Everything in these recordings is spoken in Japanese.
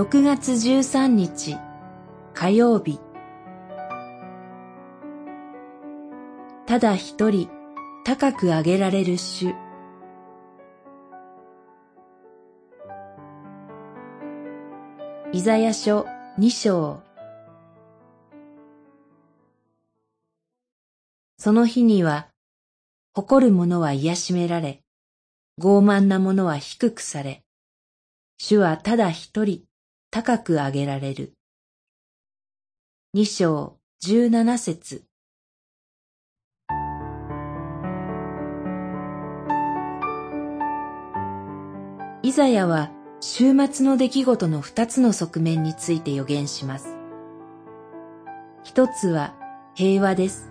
6月13日火曜日。ただ一人高く上げられる主。イザヤ書二章。その日には誇る者は癒しめられ傲慢な者は低くされ主はただ一人高く上げられる。二章十七節イザヤは週末の出来事の二つの側面について予言します。一つは平和です。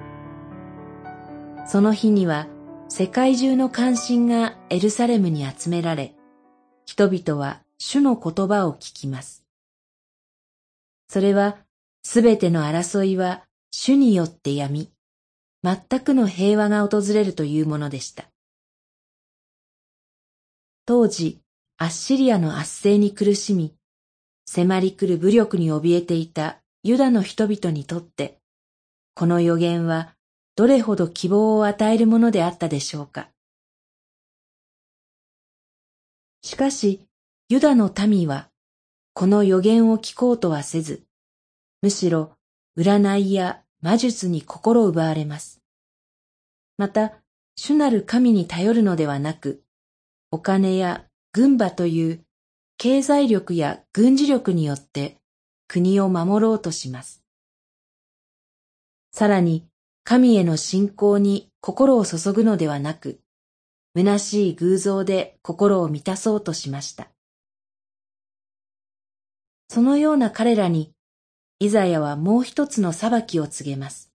その日には世界中の関心がエルサレムに集められ、人々は主の言葉を聞きます。それは、すべての争いは主によってやみ、全くの平和が訪れるというものでした。当時、アッシリアの圧政に苦しみ、迫り来る武力に怯えていたユダの人々にとって、この予言はどれほど希望を与えるものであったでしょうか。しかし、ユダの民は、この予言を聞こうとはせず、むしろ占いや魔術に心奪われます。また、主なる神に頼るのではなく、お金や軍馬という経済力や軍事力によって国を守ろうとします。さらに、神への信仰に心を注ぐのではなく、虚しい偶像で心を満たそうとしました。そのような彼らに、イザヤはもう一つの裁きを告げます。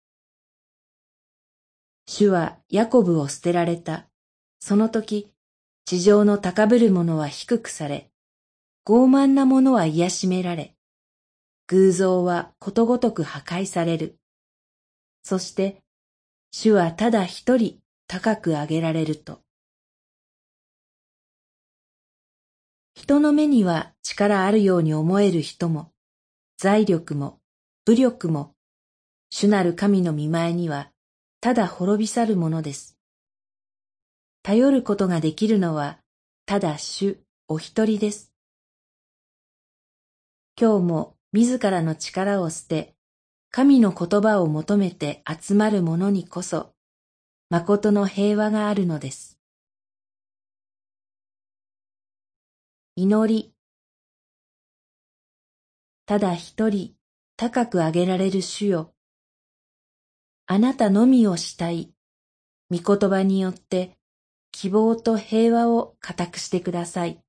主はヤコブを捨てられた。その時、地上の高ぶる者は低くされ、傲慢な者は癒しめられ、偶像はことごとく破壊される。そして、主はただ一人高く上げられると。人の目には力あるように思える人も、財力も、武力も、主なる神の見前には、ただ滅び去るものです。頼ることができるのは、ただ主お一人です。今日も自らの力を捨て、神の言葉を求めて集まる者にこそ、誠の平和があるのです。祈り。ただ一人高く上げられる主よ。あなたのみをしたい。御言葉によって希望と平和を固くしてください。